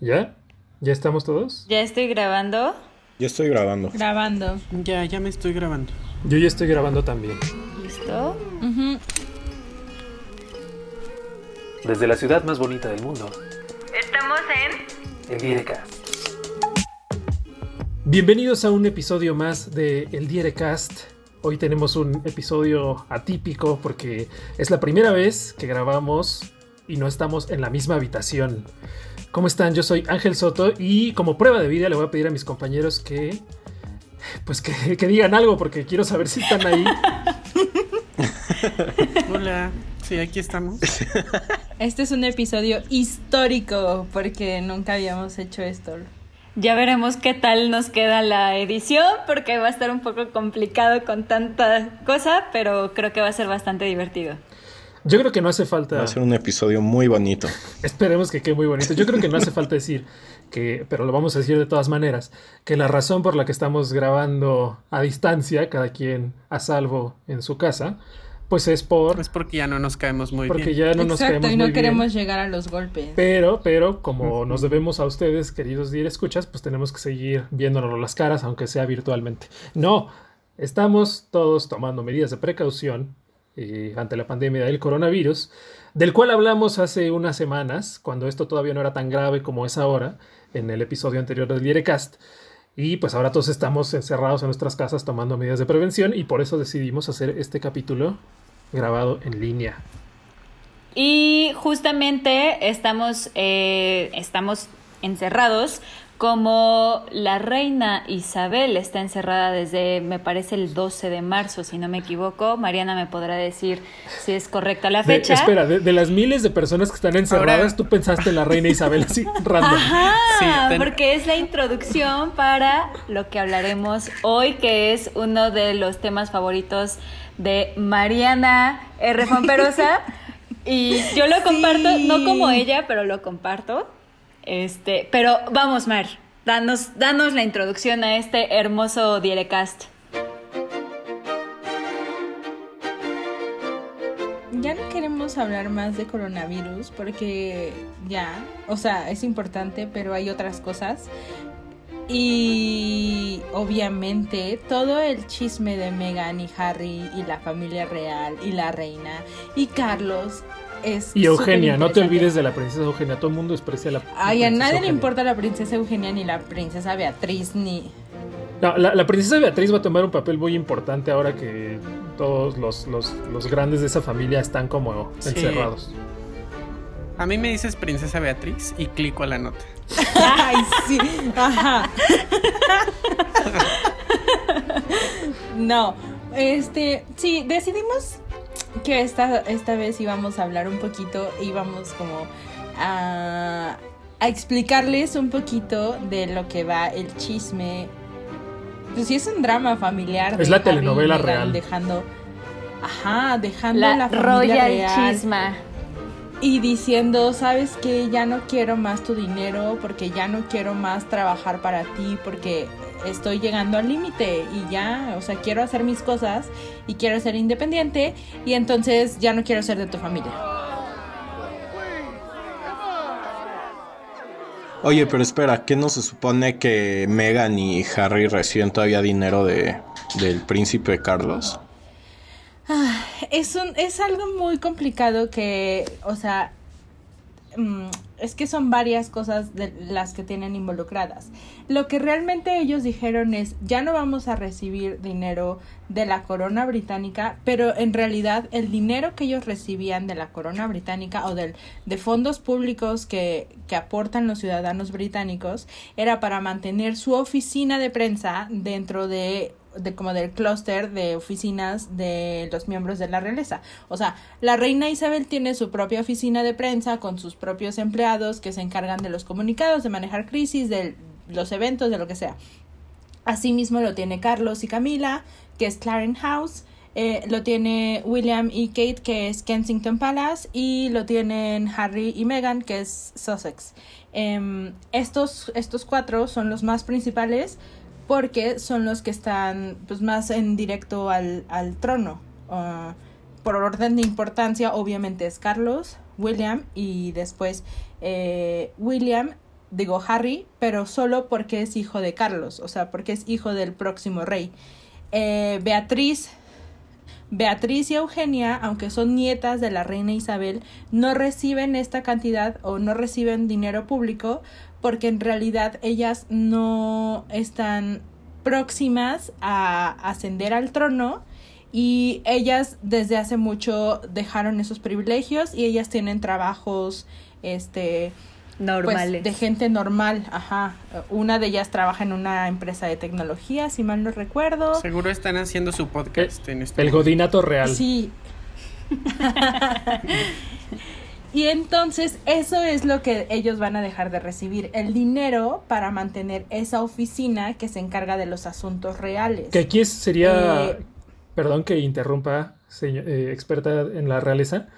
¿Ya? ¿Ya estamos todos? Ya estoy grabando. Ya estoy grabando. Grabando. Ya, ya me estoy grabando. Yo ya estoy grabando también. ¿Listo? Desde la ciudad más bonita del mundo, Estamos en... el Direcast. Bienvenidos a un episodio más de El Dierecast. Hoy tenemos un episodio atípico porque es la primera vez que grabamos y no estamos en la misma habitación. ¿Cómo están? Yo soy Ángel Soto y como prueba de vida le voy a pedir a mis compañeros que pues que, que digan algo porque quiero saber si están ahí. Hola. Sí, aquí estamos. Este es un episodio histórico porque nunca habíamos hecho esto. Ya veremos qué tal nos queda la edición porque va a estar un poco complicado con tanta cosa, pero creo que va a ser bastante divertido. Yo creo que no hace falta. Va a ser un episodio muy bonito. Esperemos que quede muy bonito. Yo creo que no hace falta decir que, pero lo vamos a decir de todas maneras, que la razón por la que estamos grabando a distancia, cada quien a salvo en su casa, pues es por Es porque ya no nos caemos muy porque bien. ya no nos Exacto, caemos y no muy queremos bien. llegar a los golpes. Pero, pero como nos debemos a ustedes, queridos dir escuchas, pues tenemos que seguir viéndonos las caras, aunque sea virtualmente. No, estamos todos tomando medidas de precaución eh, ante la pandemia del coronavirus, del cual hablamos hace unas semanas, cuando esto todavía no era tan grave como es ahora, en el episodio anterior del Direcast. Y pues ahora todos estamos encerrados en nuestras casas tomando medidas de prevención y por eso decidimos hacer este capítulo grabado en línea. Y justamente estamos, eh, estamos encerrados como la reina Isabel está encerrada desde, me parece, el 12 de marzo, si no me equivoco. Mariana me podrá decir si es correcta la De- fecha. espera, de, de las miles de personas que están encerradas, Ahora- tú pensaste en la reina Isabel así, random. Ajá, Sí, ten- porque es la introducción para lo que hablaremos hoy, que es uno de los temas favoritos de Mariana R. Fomperosa. y yo lo comparto, no como ella, pero lo comparto. Este, pero vamos, Mar, danos, danos la introducción a este hermoso Direcast. Ya no queremos hablar más de coronavirus porque ya, o sea, es importante, pero hay otras cosas. Y obviamente todo el chisme de Meghan y Harry y la familia real y la reina y Carlos es... Y Eugenia, no te olvides de la princesa Eugenia. Todo el mundo desprecia a la Ay, a nadie le importa la princesa Eugenia ni la princesa Beatriz ni... No, la, la princesa Beatriz va a tomar un papel muy importante ahora que todos los, los, los grandes de esa familia están como Sí. encerrados. A mí me dices princesa Beatriz y clico a la nota. Ay, sí. Ajá. No, este, sí, decidimos que esta, esta vez íbamos a hablar un poquito, íbamos como a, a explicarles un poquito de lo que va el chisme. Pues sí es un drama familiar. de Es la telenovela real. Dejando, ajá, dejando la, La, familia Royal real Chisma. y diciendo, sabes que ya no quiero más tu dinero porque ya no quiero más trabajar para ti porque estoy llegando al límite y ya, o sea, quiero hacer mis cosas y quiero ser independiente y entonces ya no quiero ser de tu familia. Oye, pero espera, ¿qué no se supone que Meghan y Harry reciben todavía dinero de, del príncipe Carlos? Es un es algo muy complicado que, o sea, mm, es que son varias cosas de las que tienen involucradas. Lo que realmente ellos dijeron es, ya no vamos a recibir dinero de la corona británica, pero en realidad el dinero que ellos recibían de la corona británica o del, de fondos públicos que, que aportan los ciudadanos británicos era para mantener su oficina de prensa dentro de de como del clúster de oficinas de los miembros de la realeza. O sea, la reina Isabel tiene su propia oficina de prensa con sus propios empleados que se encargan de los comunicados, de manejar crisis, de los eventos, de lo que sea. Asimismo lo tiene Carlos y Camila, que es Clarence House. Eh, lo tiene William y Kate, que es Kensington Palace. Y lo tienen Harry y Meghan, que es Sussex. Em, estos, estos cuatro son los más principales porque son los que están pues, más en directo al, al trono. Ah, por orden de importancia, obviamente es Carlos, William y después eh, William, digo Harry, pero solo porque es hijo de Carlos, o sea, porque es hijo del próximo rey. Eh, Beatriz, Beatriz y Eugenia, aunque son nietas de la reina Isabel, no reciben esta cantidad o no reciben dinero público porque en realidad ellas no están próximas a ascender al trono y ellas desde hace mucho dejaron esos privilegios y ellas tienen trabajos este pues, Normales. de gente normal, ajá. Una de ellas trabaja en una empresa de tecnología, si mal no recuerdo. Seguro están haciendo su podcast en este El godinato real. Sí. y entonces eso es lo que ellos van a dejar de recibir, el dinero para mantener esa oficina que se encarga de los asuntos reales. Que aquí sería, Eh, perdón que interrumpa, señor- eh, experta en la realeza,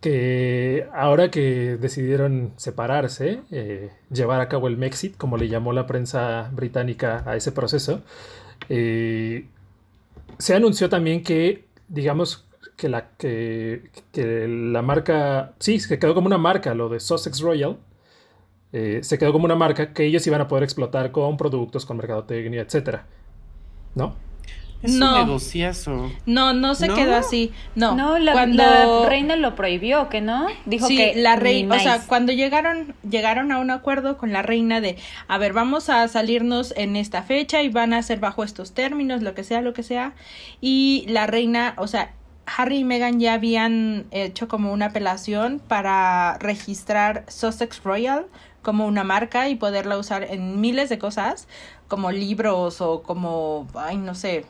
que ahora que decidieron separarse, eh, llevar a cabo el Mexit, como le llamó la prensa británica a ese proceso, se anunció también que, digamos, que la, que, que la marca, sí, se quedó como una marca, lo de Sussex Royal, eh, se quedó como una marca que ellos iban a poder explotar con productos, con mercadotecnia, etcétera. ¿No? Es No. un negociazo. No, no se ¿No? quedó así. No, No, la, cuando la reina lo prohibió, ¿que no? Dijo sí, que la reina, o sea, cuando llegaron llegaron a un acuerdo con la reina de, a ver, vamos a salirnos en esta fecha y van a ser bajo estos términos, lo que sea, lo que sea, y la reina, o sea, Harry y Meghan ya habían hecho como una apelación para registrar Sussex Royal como una marca y poderla usar en miles de cosas, como libros o como, ay, no sé,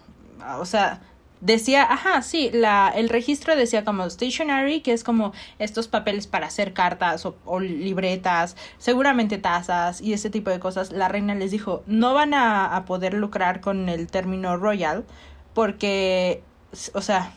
o sea, decía, ajá, sí, la, el registro decía como stationery, que es como estos papeles para hacer cartas o, libretas, seguramente tazas y ese tipo de cosas. La reina les dijo, no van a poder lucrar con el término royal porque, o sea,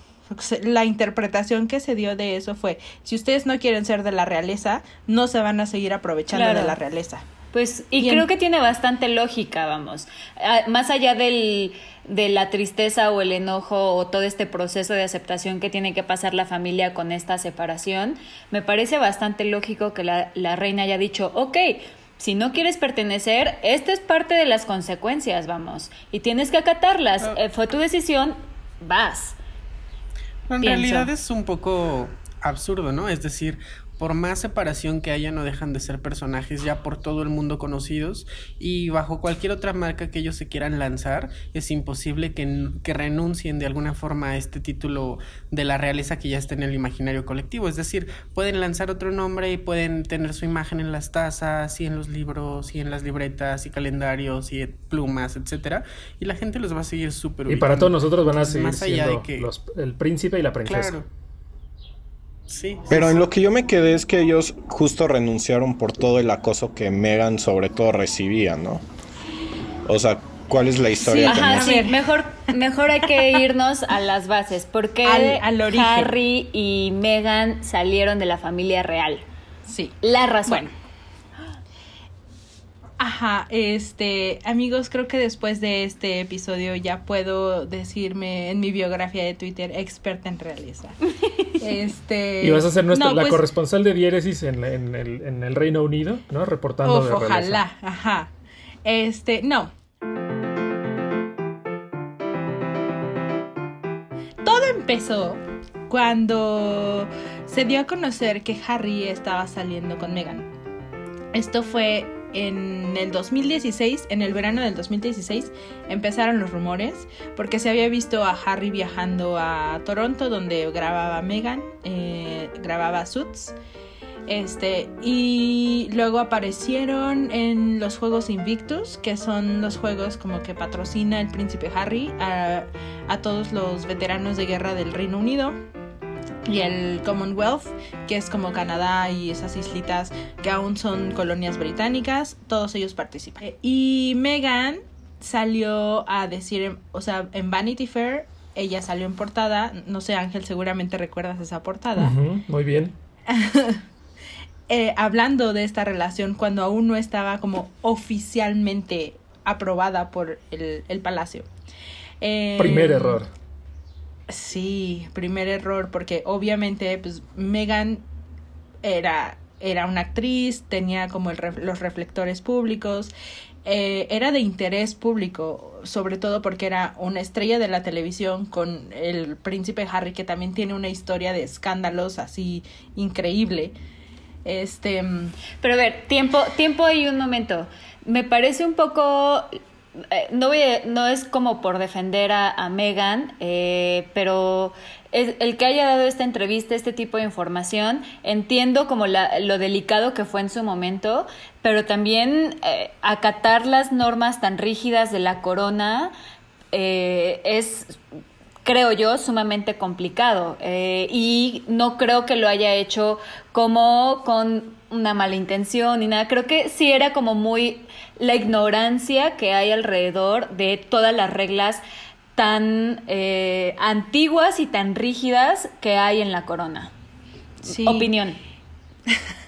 la interpretación que se dio de eso fue, si ustedes no quieren ser de la realeza, no se van a seguir aprovechando Claro. de la realeza. Pues, y creo que tiene bastante lógica, vamos. Ah, más allá del, de la tristeza o el enojo o todo este proceso de aceptación que tiene que pasar la familia con esta separación, me parece bastante lógico que la, la reina haya dicho, ok, si no quieres pertenecer, esta es parte de las consecuencias, vamos, y tienes que acatarlas. Ah. Eh, fue tu decisión, vas. En Pienso. realidad es un poco absurdo, ¿no? Es decir, por más separación que haya, no dejan de ser personajes ya por todo el mundo conocidos y bajo cualquier otra marca que ellos se quieran lanzar, es imposible que, que renuncien de alguna forma a este título de la realeza que ya está en el imaginario colectivo. Es decir, pueden lanzar otro nombre y pueden tener su imagen en las tazas y en los libros y en las libretas y calendarios y plumas, etcétera, y la gente los va a seguir súper Y para todos nosotros van a seguir Más allá siendo de que- los- el príncipe y la princesa. Claro. Sí. Pero sí, en sí. lo que yo me quedé es que ellos justo renunciaron por todo el acoso que Megan sobre todo recibía, ¿no? O sea, ¿cuál es la historia que Ajá, no- sí, mejor, mejor hay que irnos a las bases. ¿Por qué Al- al origen. Harry y Meghan salieron de la familia real? Sí. La razón. Bueno. Ajá, este, amigos, creo que después de este episodio ya puedo decirme en mi biografía de Twitter experta en realeza. Este. Y vas a ser nuestra, no, la pues, corresponsal de diéresis en, el, en el Reino Unido, ¿no? Reportando uf, de ojalá, ajá. Este, no. Todo empezó cuando se dio a conocer que Harry estaba saliendo con Meghan. Esto fue en el 2016, en el verano del 2016, empezaron los rumores porque se había visto a Harry viajando a Toronto donde grababa Meghan, eh, grababa Suits. Este, y luego aparecieron en los Juegos Invictus, que son los juegos como que patrocina el príncipe Harry a todos los veteranos de guerra del Reino Unido y el Commonwealth, que es como Canadá y esas islitas que aún son colonias británicas, todos ellos participan. Y Meghan salió a decir, o sea, en Vanity Fair, ella salió en portada, no sé Ángel, seguramente recuerdas esa portada, muy bien. eh, hablando de esta relación cuando aún no estaba como oficialmente aprobada por el, el palacio. Eh, Primer error. Sí, primer error, porque obviamente, pues, Megan era era una actriz, tenía como el los reflectores públicos, eh, era de interés público, sobre todo porque era una estrella de la televisión con el príncipe Harry, que también tiene una historia de escándalos así increíble. Este, mm, Pero a ver, tiempo, tiempo y un momento. Me parece un poco. Eh, no, voy no es como por defender a, Megan, eh, pero es- el que haya dado esta entrevista, este tipo de información, entiendo como lo delicado que fue en su momento, pero también eh, acatar las normas tan rígidas de la corona es creo yo, sumamente complicado. eh, y no creo que lo haya hecho como con una mala intención ni nada. Creo que sí era como muy la ignorancia que hay alrededor de todas las reglas tan eh, antiguas y tan rígidas que hay en la corona. sí. Opinión.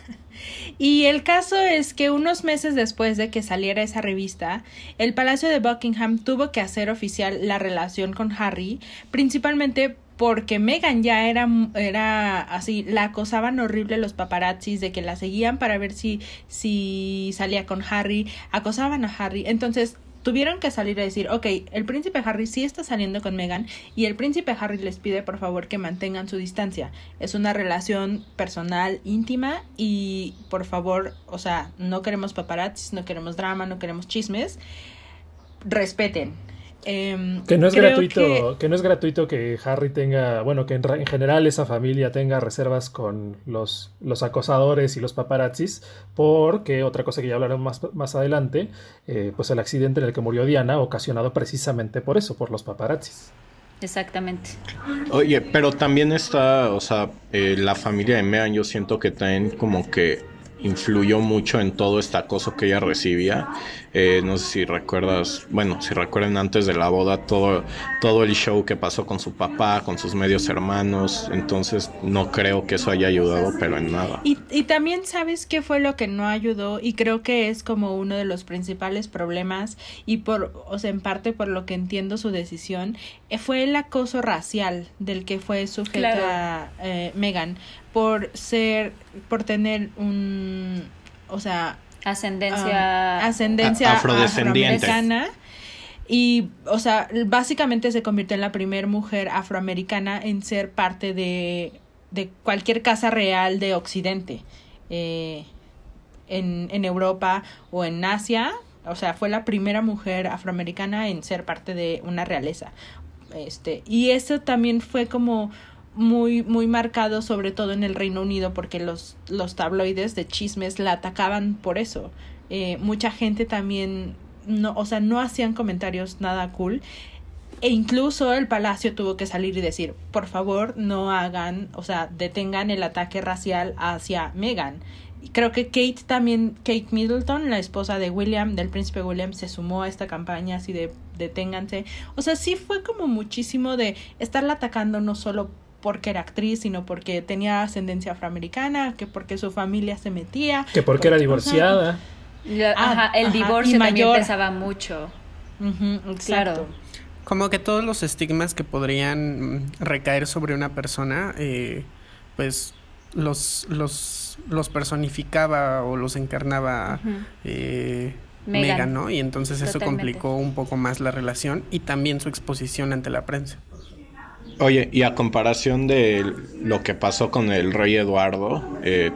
Y el caso es que unos meses después de que saliera esa revista, el Palacio de Buckingham tuvo que hacer oficial la relación con Harry, principalmente porque Meghan ya era, era así, la acosaban horrible los paparazzis de que la seguían para ver si, si salía con Harry, acosaban a Harry, entonces tuvieron que salir a decir, ok, el príncipe Harry sí está saliendo con Meghan y el príncipe Harry les pide por favor que mantengan su distancia. Es una relación personal, íntima y por favor, o sea, no queremos paparazzis, no queremos drama, no queremos chismes. Respeten. Em, Que no es gratuito, que- que... no es gratuito que Harry tenga, bueno, que en, ra- en general esa familia tenga reservas con los, los acosadores y los paparazzis, porque otra cosa que ya hablaremos más, más adelante, eh, pues el accidente en el que murió Diana, ocasionado precisamente por eso, por los paparazzis. Exactamente. Oye, pero también está, o sea, eh, la familia de Megan, yo siento que también como que influyó mucho en todo este acoso que ella recibía. Eh, no sé si recuerdas, bueno, si recuerdan antes de la boda todo, todo el show que pasó con su papá, con sus medios hermanos. Entonces no creo que eso haya ayudado, pero en nada. Y, y también sabes qué fue lo que no ayudó y creo que es como uno de los principales problemas y por, o sea, en parte por lo que entiendo su decisión, eh, fue el acoso racial del que fue sujeta eh, Megan por ser, por tener un, o sea, Ascendencia. um, ascendencia afrodescendiente. afroamericana. Y, o sea, básicamente se convirtió en la primera mujer afroamericana en ser parte de, de cualquier casa real de Occidente. Eh, en, en Europa o en Asia. O sea, fue la primera mujer afroamericana en ser parte de una realeza. Este, y eso también fue como muy, muy marcado, sobre todo en el Reino Unido, porque los, los tabloides de chismes la atacaban por eso. Eh, mucha gente también, no, o sea, no hacían comentarios nada cool. E incluso el palacio tuvo que salir y decir, por favor, no hagan, o sea, detengan el ataque racial hacia Meghan. Creo que Kate también, Kate Middleton, la esposa de William, del príncipe William, se sumó a esta campaña así de deténganse. O sea, sí fue como muchísimo de estarla atacando no solo porque era actriz, sino porque tenía ascendencia afroamericana, que porque su familia se metía. Que porque era divorciada. Ah, ajá, el ajá, divorcio también mayor. pesaba mucho. Claro. Como que todos los estigmas que podrían mm, recaer sobre una persona, eh, pues los, los, los personificaba o los encarnaba Ujú. eh. Meghan, ¿no? Y entonces eso complicó un poco más la relación y también su exposición ante la prensa. Oye, y a comparación de lo que pasó con el rey Eduardo, eh,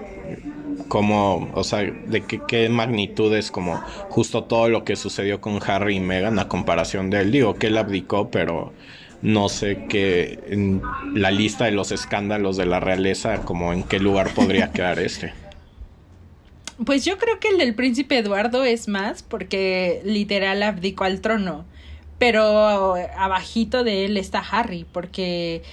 como, o sea, de qué, qué magnitud es como justo todo lo que sucedió con Harry y Meghan a comparación de él. Digo que él abdicó, pero no sé qué en la lista de los escándalos de la realeza, como en qué lugar podría quedar este. Pues yo creo que el del príncipe Eduardo es más porque literal abdicó al trono. Pero abajito de él está Harry porque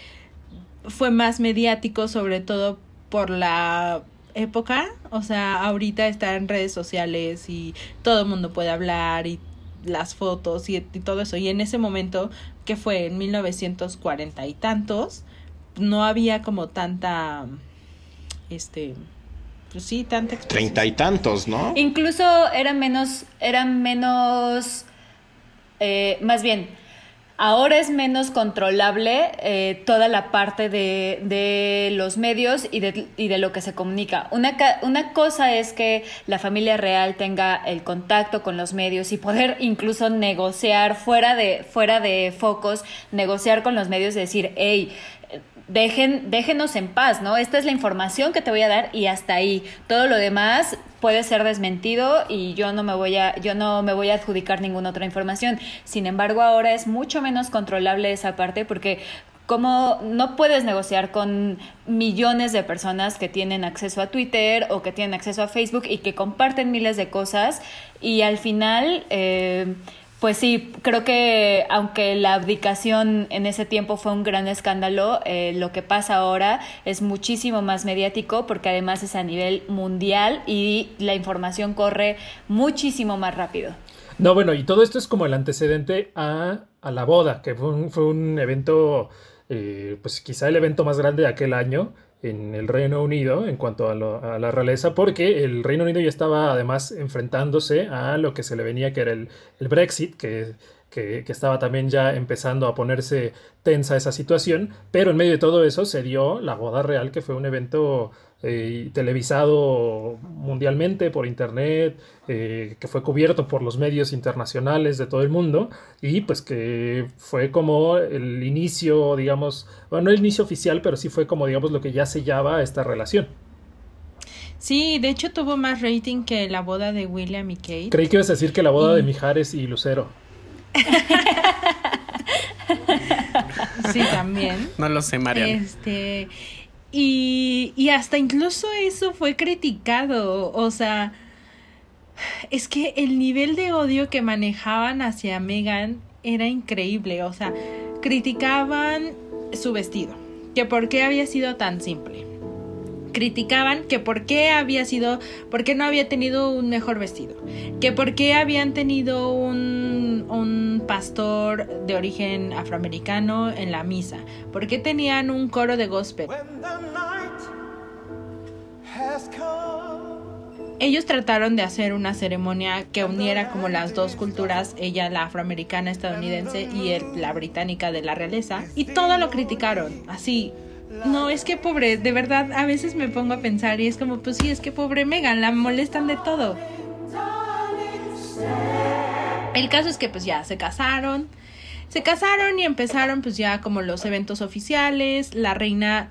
fue más mediático sobre todo por la época. O sea, ahorita está en redes sociales y todo el mundo puede hablar y las fotos y, y todo eso. Y en ese momento, que fue en 1940 y tantos, no había como tanta, este, pues sí, tanta exposición. Treinta y tantos, ¿no? Incluso eran menos, eran menos, eh, más bien, ahora es menos controlable eh, toda la parte de, de los medios y de, y de, lo que se comunica. Una, una cosa es que la familia real tenga el contacto con los medios y poder incluso negociar fuera de, fuera de focos, negociar con los medios y decir, hey, dejen, déjenos en paz, ¿no? Esta es la información que te voy a dar y hasta ahí. Todo lo demás puede ser desmentido y yo no me voy a, yo no me voy a adjudicar ninguna otra información. Sin embargo, ahora es mucho menos controlable esa parte porque como no puedes negociar con millones de personas que tienen acceso a Twitter o que tienen acceso a Facebook y que comparten miles de cosas y al final eh, pues sí, creo que aunque la abdicación en ese tiempo fue un gran escándalo, eh, lo que pasa ahora es muchísimo más mediático porque además es a nivel mundial y la información corre muchísimo más rápido. No, bueno, y todo esto es como el antecedente a, a la boda, que fue un, fue un evento, eh, pues quizá el evento más grande de aquel año, en el Reino Unido en cuanto a, la realeza, porque el Reino Unido ya estaba además enfrentándose a lo que se le venía que era el, el Brexit, que, que, estaba también ya empezando a ponerse tensa esa situación, pero en medio de todo eso se dio la boda real, que fue un evento eh, televisado mundialmente por internet, eh, que fue cubierto por los medios internacionales de todo el mundo y pues que fue como el inicio, digamos, bueno, no el inicio oficial, pero sí fue como, digamos, lo que ya sellaba esta relación. Sí, de hecho tuvo más rating que la boda de William y Kate. Creí que ibas a decir que la boda de Mijares y Lucero. sí, también. No lo sé, Mariana. Este, y, y hasta incluso eso fue criticado. O sea, es que el nivel de odio que manejaban hacia Megan era increíble. O sea, criticaban su vestido. Que por qué había sido tan simple. Criticaban que por qué había sido, por qué no había tenido un mejor vestido. Que por qué habían tenido un, un pastor de origen afroamericano en la misa. ¿Por qué tenían un coro de gospel? Ellos trataron de hacer una ceremonia que uniera como las dos culturas, ella la afroamericana estadounidense y él la británica de la realeza, y todo lo criticaron, así. No, es que pobre, de verdad, a veces me pongo a pensar y es como, pues sí, es que pobre Megan, la molestan de todo. El caso es que pues ya se casaron, se casaron y empezaron pues ya como los eventos oficiales, la reina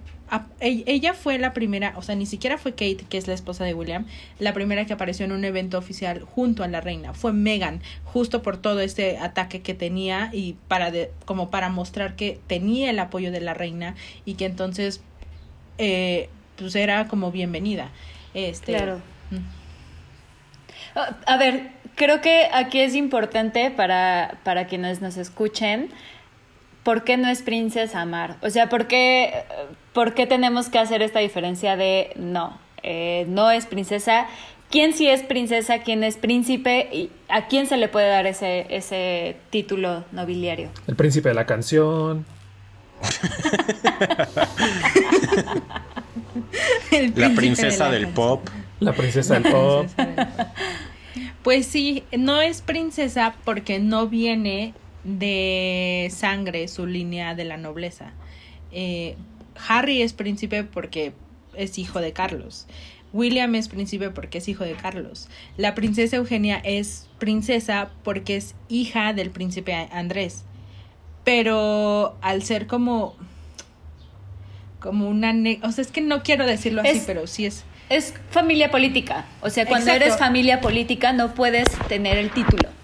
ella fue la primera, o sea, ni siquiera fue Kate, que es la esposa de William, la primera que apareció en un evento oficial junto a la reina. Fue Megan, justo por todo este ataque que tenía y para de, como para mostrar que tenía el apoyo de la reina y que entonces eh, pues era como bienvenida. Este, claro. A ver, creo que aquí es importante para, para quienes nos escuchen ¿por qué no es princesa Amar? O sea, ¿por qué, ¿por qué tenemos que hacer esta diferencia de no, eh, no es princesa? ¿Quién sí es princesa? ¿Quién es príncipe? ¿Y a quién se le puede dar ese, ese título nobiliario? El príncipe de la canción. la princesa del pop. La princesa del pop. Pues sí, no es princesa porque no viene de sangre su línea de la nobleza. Eh, Harry es príncipe porque es hijo de Carlos. William es príncipe porque es hijo de Carlos. La princesa Eugenia es princesa porque es hija del príncipe Andrés. Pero al ser como como una o sea, es que no quiero decirlo así, pero sí es es familia política. O sea, cuando eres familia política no puedes tener el título.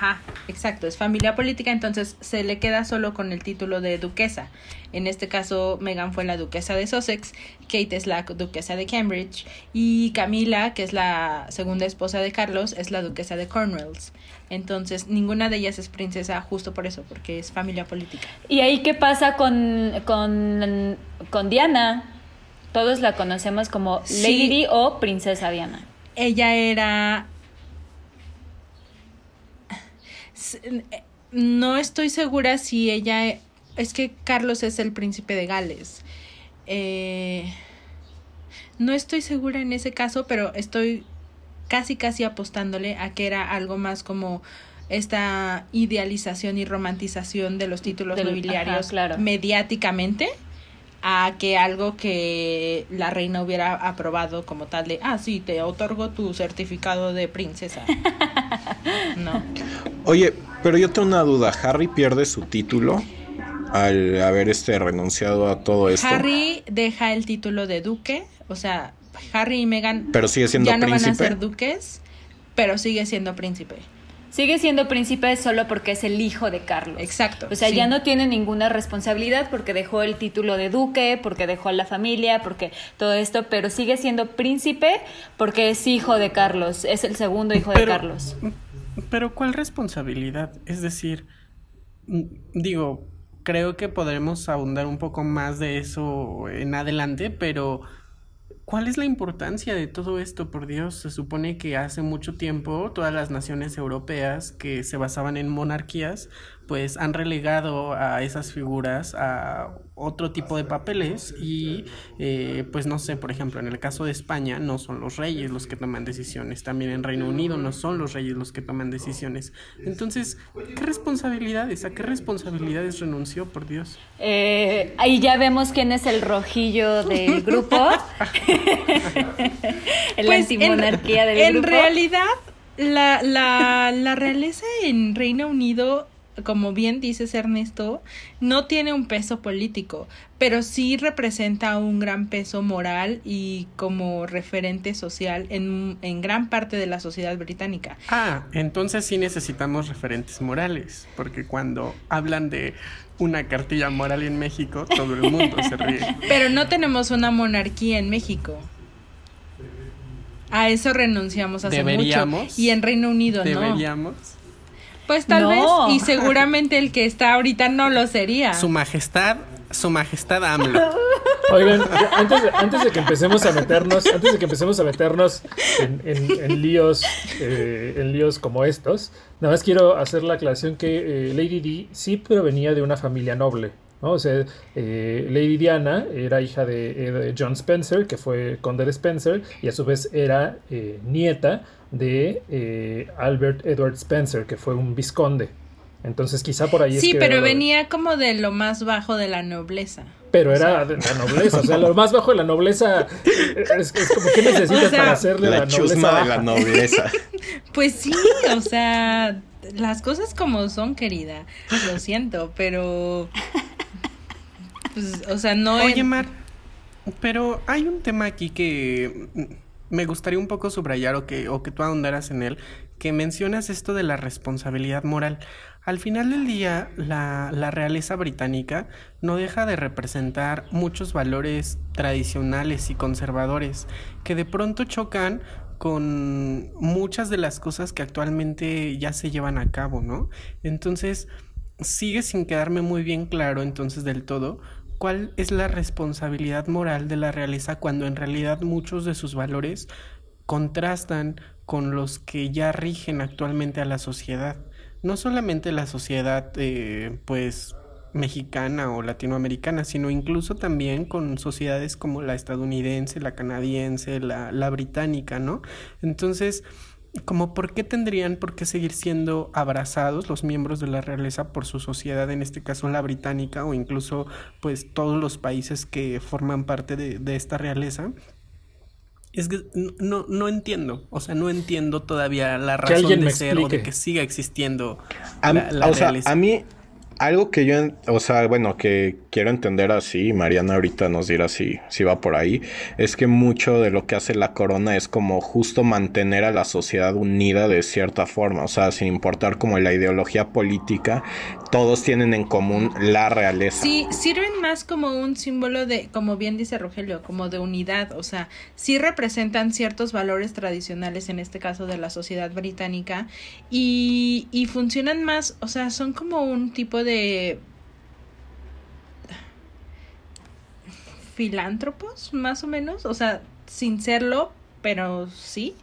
Ajá, exacto, es familia política, entonces se le queda solo con el título de duquesa. En este caso, Meghan fue la duquesa de Sussex, Kate es la duquesa de Cambridge y Camila, que es la segunda esposa de Carlos, es la duquesa de Cornwalls. Entonces, ninguna de ellas es princesa justo por eso, porque es familia política. ¿Y ahí qué pasa con, con, con Diana? Todos la conocemos como Lady o Princesa Diana. Ella era no estoy segura si ella es que Carlos es el príncipe de Gales. Eh, no estoy segura en ese caso, pero estoy casi casi apostándole a que era algo más como esta idealización y romantización de los títulos Del- nobiliarios ajá, claro. mediáticamente a que algo que la reina hubiera aprobado como tal de, ah, sí, te otorgo tu certificado de princesa. no. Oye, pero yo tengo una duda. ¿Harry pierde su título al haber este renunciado a todo esto? Harry deja el título de duque, o sea, Harry y Meghan Pero sigue siendo ya no van a príncipe. ser duques, pero sigue siendo príncipe. Sigue siendo príncipe solo porque es el hijo de Carlos. Exacto, O sea, sí. ya no tiene ninguna responsabilidad porque dejó el título de duque, porque dejó a la familia, porque todo esto, pero sigue siendo príncipe porque es hijo de Carlos, es el segundo hijo de Carlos. Pero ¿cuál responsabilidad? Es decir, mm, digo, creo que podremos ahondar un poco más de eso en adelante, pero ¿cuál es la importancia de todo esto? Por Dios, se supone que hace mucho tiempo todas las naciones europeas que se basaban en monarquías, pues han relegado a esas figuras a otro tipo de papeles y eh, pues no sé, por ejemplo, en el caso de España no son los reyes los que toman decisiones, también en Reino Unido no son los reyes los que toman decisiones. Entonces, ¿qué responsabilidades? ¿A qué responsabilidades renunció, por Dios? Eh, ahí ya vemos quién es el rojillo del grupo. el Pues, antimonarquía del en grupo. realidad, la, la, la realeza en Reino Unido, como bien dices Ernesto, no tiene un peso político, pero sí representa un gran peso moral y como referente social en, en gran parte de la sociedad británica. Ah, entonces sí necesitamos referentes morales, porque cuando hablan de una cartilla moral en México, todo el mundo se ríe. Pero no tenemos una monarquía en México. A eso renunciamos hace Deberíamos. mucho. Y en Reino Unido no. Deberíamos. Pues tal No. vez, y seguramente el que está ahorita no lo sería. Su majestad, su majestad AMLO. Oigan, antes, de, antes de que empecemos a meternos, antes de que empecemos a meternos en, en- en líos, eh, en líos como estos, nada más quiero hacer la aclaración que eh, Lady Di sí provenía de una familia noble. ¿No? O sea, eh, Lady Diana era hija de, eh, de John Spencer, que fue conde de Spencer, y a su vez era eh, nieta de eh, Albert Edward Spencer, que fue un visconde. Entonces quizá por ahí es sí, que... pero venía como de lo más bajo de la nobleza. Pero era de la nobleza, o sea, lo más bajo de la nobleza es, es como que necesitas O sea, para hacerle la, La nobleza chusma de la nobleza. Pues sí, o sea, las cosas como son, querida. Lo siento, pero. Pues, o sea, no. Oye, en- Mar, pero hay un tema aquí que me gustaría un poco subrayar o que, o que tú ahondaras en él, que mencionas esto de la responsabilidad moral. Al final del día, la, la realeza británica no deja de representar muchos valores tradicionales y conservadores que de pronto chocan con muchas de las cosas que actualmente ya se llevan a cabo, ¿no? Entonces, sigue sin quedarme muy bien claro entonces del todo cuál es la responsabilidad moral de la realeza cuando en realidad muchos de sus valores contrastan con los que ya rigen actualmente a la sociedad. No solamente la sociedad, eh, pues, mexicana o latinoamericana, sino incluso también con sociedades como la estadounidense, la canadiense, la, la británica, ¿no? Entonces, como por qué tendrían por qué seguir siendo abrazados los miembros de la realeza por su sociedad, en este caso la británica o incluso pues todos los países que forman parte de, de esta realeza. Es que no, no entiendo, o sea, no entiendo todavía la razón de ser o de que siga existiendo A mí- la, la o sea, realeza. a mí, algo que yo, o sea, bueno, que quiero entender así, Mariana ahorita nos dirá si, si va por ahí, es que mucho de lo que hace la corona es como justo mantener a la sociedad unida de cierta forma, o sea, sin importar como la ideología política, todos tienen en común la realeza. Sí, sirven más como un símbolo de, como bien dice Rogelio, como de unidad, o sea, sí representan ciertos valores tradicionales, en este caso de la sociedad británica, y, y funcionan más, o sea, son como un tipo de filántropos, más o menos, o sea, sin serlo, pero sí.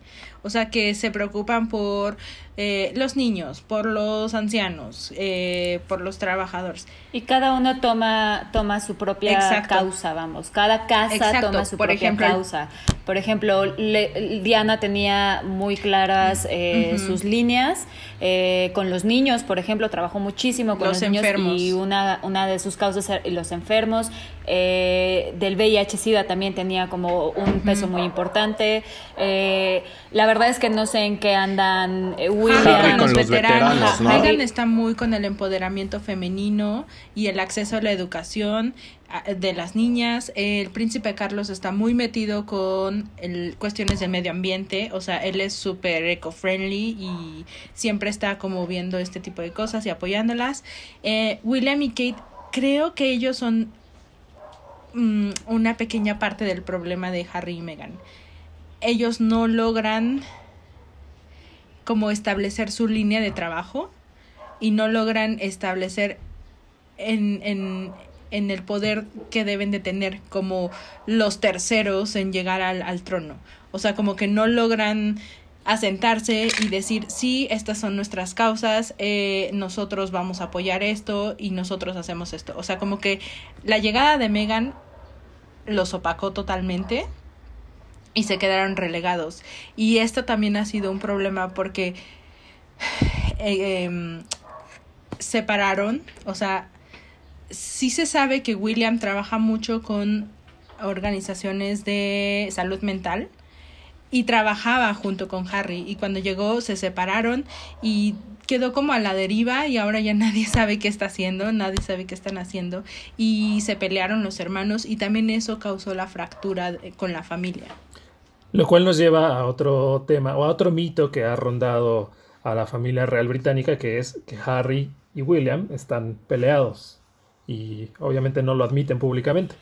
O sea, que se preocupan por eh, los niños, por los ancianos, eh, por los trabajadores. Y cada uno toma, toma su propia Exacto. causa, vamos. Cada casa Exacto. toma su Por propia ejemplo, causa. Por ejemplo, le- Diana tenía muy claras eh, sus líneas. eh, con los niños, por ejemplo, trabajó muchísimo con Los los, niños y una, una de sus causas era los enfermos. Eh, del VIH-Sida también tenía como un peso muy importante. Eh, la verdad es que no sé en qué andan William. Harry con los veteranos, está muy con el empoderamiento femenino y el acceso a la educación a- de las niñas. El príncipe Carlos está muy metido con el, cuestiones de medio ambiente, o sea, él es súper eco-friendly y siempre está como viendo este tipo de cosas y apoyándolas. Eh, William y Kate, creo que ellos son mm, una pequeña parte del problema de Harry y Meghan. Ellos no logran como establecer su línea de trabajo y no logran establecer en, en, en el poder que deben de tener como los terceros en llegar al, al trono. O sea, como que no logran asentarse y decir, sí, estas son nuestras causas, eh, nosotros vamos a apoyar esto y nosotros hacemos esto. O sea, como que la llegada de Meghan los opacó totalmente y se quedaron relegados. Y esto también ha sido un problema porque eh, em, separaron, o sea, sí se sabe que William trabaja mucho con organizaciones de salud mental y trabajaba junto con Harry y cuando llegó se separaron y quedó como a la deriva y ahora ya nadie sabe qué está haciendo, nadie sabe qué están haciendo y se pelearon los hermanos y también eso causó la fractura con la familia. Lo cual nos lleva a otro tema o a otro mito que ha rondado a la familia real británica, que es que Harry y William están peleados y obviamente no lo admiten públicamente.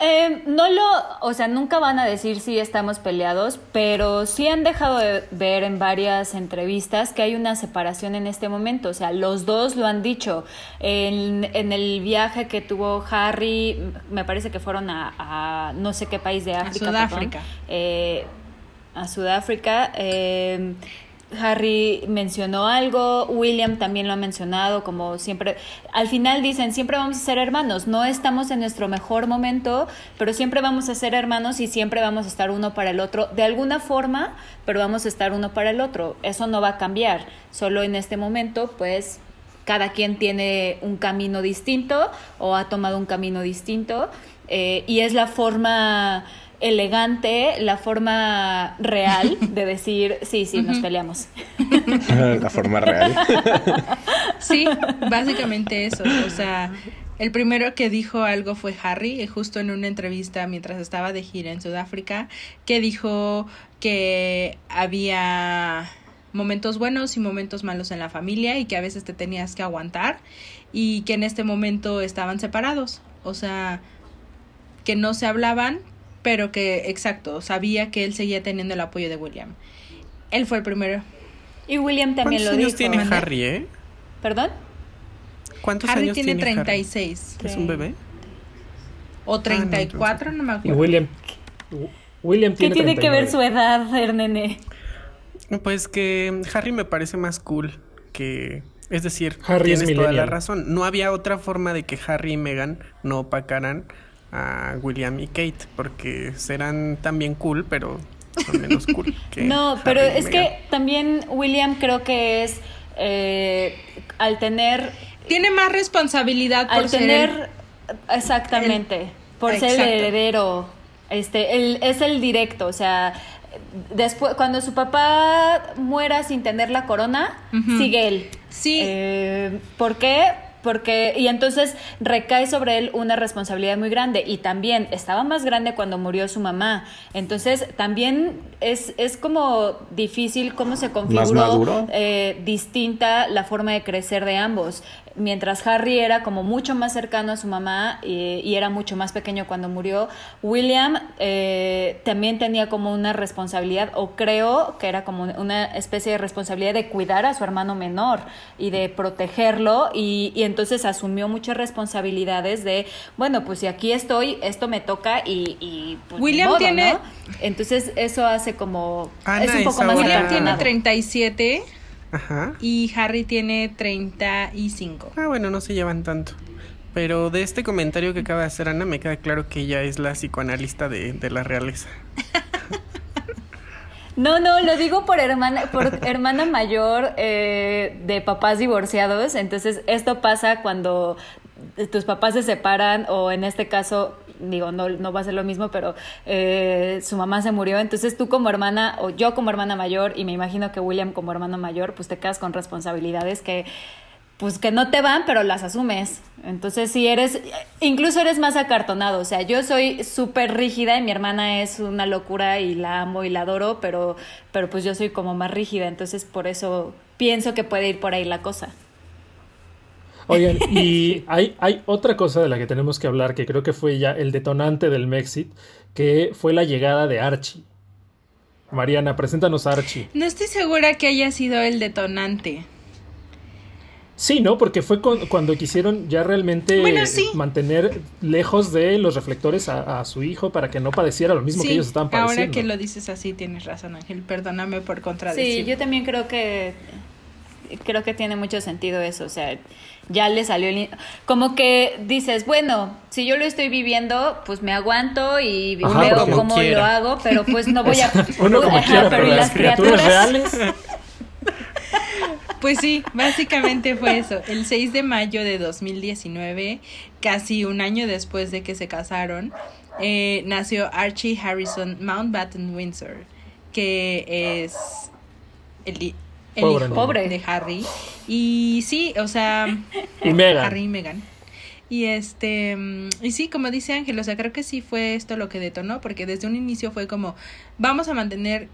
Eh, no lo, o sea, nunca van a decir si estamos peleados, pero sí han dejado de ver en varias entrevistas que hay una separación en este momento. O sea, los dos lo han dicho. En, en el viaje que tuvo Harry, me parece que fueron a, a no sé qué país de África. Sudáfrica. eh, a Sudáfrica. eh, Harry mencionó algo, William también lo ha mencionado, como siempre, al final dicen, siempre vamos a ser hermanos, no estamos en nuestro mejor momento, pero siempre vamos a ser hermanos y siempre vamos a estar uno para el otro, de alguna forma, pero vamos a estar uno para el otro, eso no va a cambiar, solo en este momento, pues cada quien tiene un camino distinto o ha tomado un camino distinto eh, y es la forma elegante, la forma real de decir, sí, sí, nos peleamos. La forma real. Sí, básicamente eso. O sea, el primero que dijo algo fue Harry, eh, justo en una entrevista mientras estaba de gira en Sudáfrica, que dijo que había momentos buenos y momentos malos en la familia y que a veces te tenías que aguantar y que en este momento estaban separados. O sea, que no se hablaban, pero que, exacto, sabía que él seguía teniendo el apoyo de William. Él fue el primero. Y William también ¿Cuántos lo años dijo. tiene ¿Mande? Harry, eh? ¿Perdón? ¿Cuántos Harry años tiene tiene Harry? 36 ¿Es un bebé? o 34, no me Y acuerdo. William, William ¿Qué tiene tiene que ver 39. su edad, Ernene? Pues que Harry me parece más cool que... Es decir, Harry es tienes toda la razón. No había otra forma de que Harry y Meghan no opacaran a William y Kate, porque serán también cool, pero son menos cool que No, Harry pero es Meghan. que también William creo que es, eh, al tener Tiene más responsabilidad por al ser tener el- exactamente por ser el heredero este él es el directo o sea después cuando su papá muera sin tener la corona sigue él Sí. Eh, ¿por qué? Porque y entonces recae sobre él una responsabilidad muy grande y también estaba más grande cuando murió su mamá entonces también es, es como difícil cómo se configuró eh, distinta la forma de crecer de ambos. Mientras Harry era como mucho más cercano a su mamá y, y era mucho más pequeño cuando murió, William eh, también tenía como una responsabilidad, o creo que era como una especie de responsabilidad de cuidar a su hermano menor y de protegerlo, y, y entonces asumió muchas responsabilidades de, bueno, pues si aquí estoy, esto me toca y... y pues, William modo, tiene- ¿no? Entonces eso hace como... Ana es un poco más William tiene acartonado. 37 Ajá. y Harry tiene 35. Ah, bueno, no se llevan tanto. Pero de este comentario que acaba de hacer Ana, me queda claro que ella es la psicoanalista de, de la realeza. No, no, lo digo por hermana, por hermana mayor eh, de papás divorciados. Entonces, esto pasa cuando tus papás se separan o en este caso, digo, no, no va a ser lo mismo, pero eh, su mamá se murió. Entonces, tú como hermana o yo como hermana mayor y me imagino que William como hermano mayor, pues te quedas con responsabilidades que pues que no te van, pero las asumes. Entonces, si eres, incluso eres más acartonado. O sea, yo soy súper rígida y mi hermana es una locura y la amo y la adoro, pero, pero pues yo soy como más rígida. Entonces, por eso pienso que puede ir por ahí la cosa. Oigan, y hay, hay otra cosa de la que tenemos que hablar, que creo que fue ya el detonante del Mexit, que fue la llegada de Archie. Mariana, preséntanos a Archie. No estoy segura que haya sido el detonante. Sí, ¿no? Porque fue con- cuando quisieron ya realmente Bueno, sí. mantener lejos de los reflectores a, a su hijo para que no padeciera lo mismo que ellos estaban ahora padeciendo. que lo dices así tienes razón, Ángel. Perdóname por contradecir. Sí, yo también creo que creo que tiene mucho sentido eso, o sea, ya le salió el... Como que dices, bueno, si yo lo estoy viviendo, pues me aguanto y Ajá, veo cómo quiera. lo hago, pero pues no voy a... Uno como Ajá, quiera, pero pero ¿y las criaturas reales. Pues sí, básicamente fue eso. El 6 de mayo de 2019, casi un año después de que se casaron, eh, nació Archie Harrison Mountbatten Windsor, que es el, el Pobre hijo. Pobre. de Harry. Y sí, o sea, Y Megan. Harry y Meghan. Y este, y sí, como dice Ángel, o sea, creo que sí fue esto lo que detonó, porque desde un inicio fue como, vamos a mantener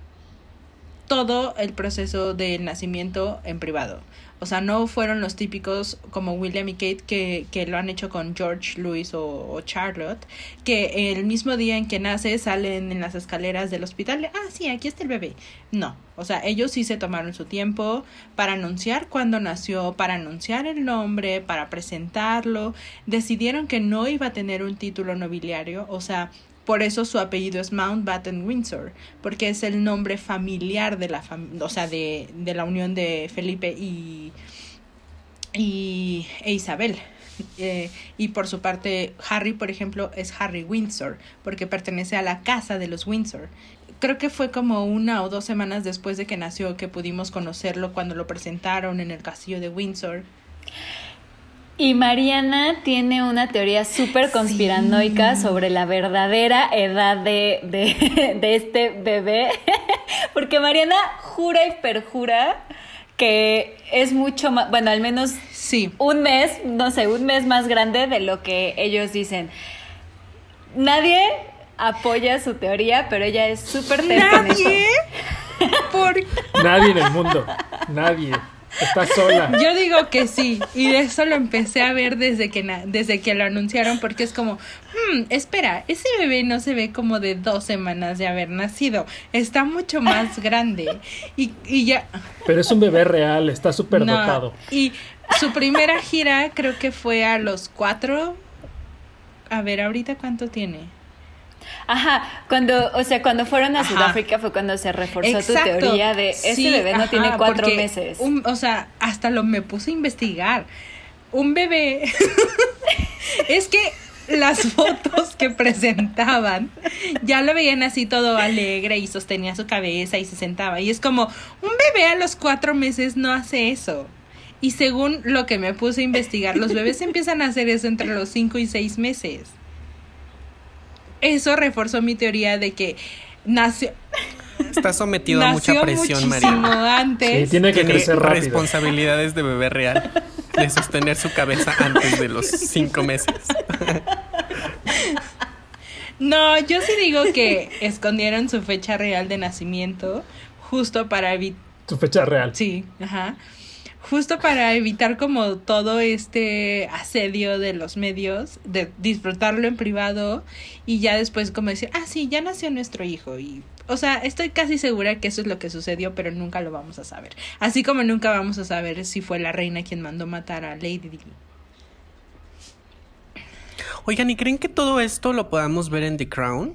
todo el proceso del nacimiento en privado. O sea, no fueron los típicos como William y Kate que, que lo han hecho con George, Louis o, Charlotte, que el mismo día en que nace salen en las escaleras del hospital, ah, sí, aquí está el bebé. No, o sea, ellos sí se tomaron su tiempo para anunciar cuándo nació, para anunciar el nombre, para presentarlo. Decidieron que no iba a tener un título nobiliario, o sea, por eso su apellido es Mountbatten Windsor, porque es el nombre familiar de la fam- o sea, de, de la unión de Felipe y, y e Isabel. Eh, y por su parte, Harry, por ejemplo, es Harry Windsor, porque pertenece a la casa de los Windsor. Creo que fue como una o dos semanas después de que nació que pudimos conocerlo cuando lo presentaron en el castillo de Windsor. Y Mariana tiene una teoría súper conspiranoica sobre la verdadera edad de, de, de este bebé. Porque Mariana jura y perjura que es mucho más, bueno, al menos Sí. un mes, no sé, un mes más grande de lo que ellos dicen. Nadie apoya su teoría, pero ella es súper terca en eso. ¿Nadie? ¿Por Nadie en el mundo. Nadie. Está sola. Yo digo que sí, y de eso lo empecé a ver desde que, na- desde que lo anunciaron, porque es como, hmm, espera, ese bebé no se ve como de dos semanas de haber nacido, está mucho más grande. Y, y ya... Pero es un bebé real, está súper no, dotado. Y su primera gira creo que fue a los cuatro... A ver, ahorita cuánto tiene. Ajá, cuando, o sea, cuando fueron a Ajá. Sudáfrica fue cuando se reforzó Exacto. tu teoría de este Sí, bebé no ajá, tiene cuatro meses. un- o sea, hasta lo me puse a investigar. Un bebé. es que las fotos que presentaban ya lo veían así todo alegre y sostenía su cabeza y se sentaba. Y es como, un bebé a los cuatro meses no hace eso. Y según lo que me puse a investigar, los bebés empiezan a hacer eso entre los cinco y seis meses. Eso reforzó mi teoría de que nació, Está sometido a mucha presión, muchísimo María. antes. Sí, tiene que Tiene crecer rápido. responsabilidades de bebé real. De sostener su cabeza antes de los cinco meses. No, yo sí digo que escondieron su fecha real de nacimiento justo para evitar... Su fecha real. Sí, ajá. Justo para evitar como todo este asedio de los medios, de disfrutarlo en privado y ya después como decir, ah, sí, ya nació nuestro hijo y... O sea, estoy casi segura que eso es lo que sucedió, pero nunca lo vamos a saber. Así como nunca vamos a saber si fue la reina quien mandó matar a Lady Di. Oigan, ¿y creen que todo esto lo podamos ver en The Crown?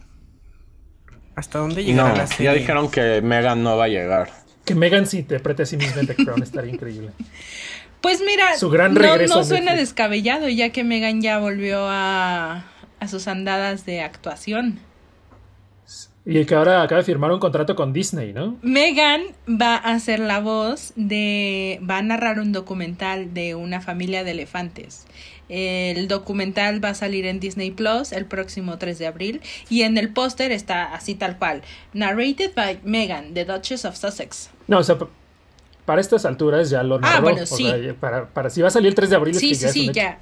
¿Hasta dónde llegará No, la serie? ya dijeron que Megan no va a llegar. Que Megan se interprete a sí misma en The Crown estaría increíble. Pues mira, Su gran no, regreso no suena descabellado, ya que Megan ya volvió a, a sus andadas de actuación. Y que ahora acaba de firmar un contrato con Disney, ¿no? Megan va a ser la voz de. va a narrar un documental de una familia de elefantes. El documental va a salir en Disney Plus el próximo 3 de abril. Y en el póster está así tal cual: Narrated by Megan, the Duchess of Sussex. No, o sea, pa- para estas alturas ya lo narró. Ah, bueno, o sí. sea, para, para si va a salir el 3 de abril es Sí, que sí, ya sí, ya.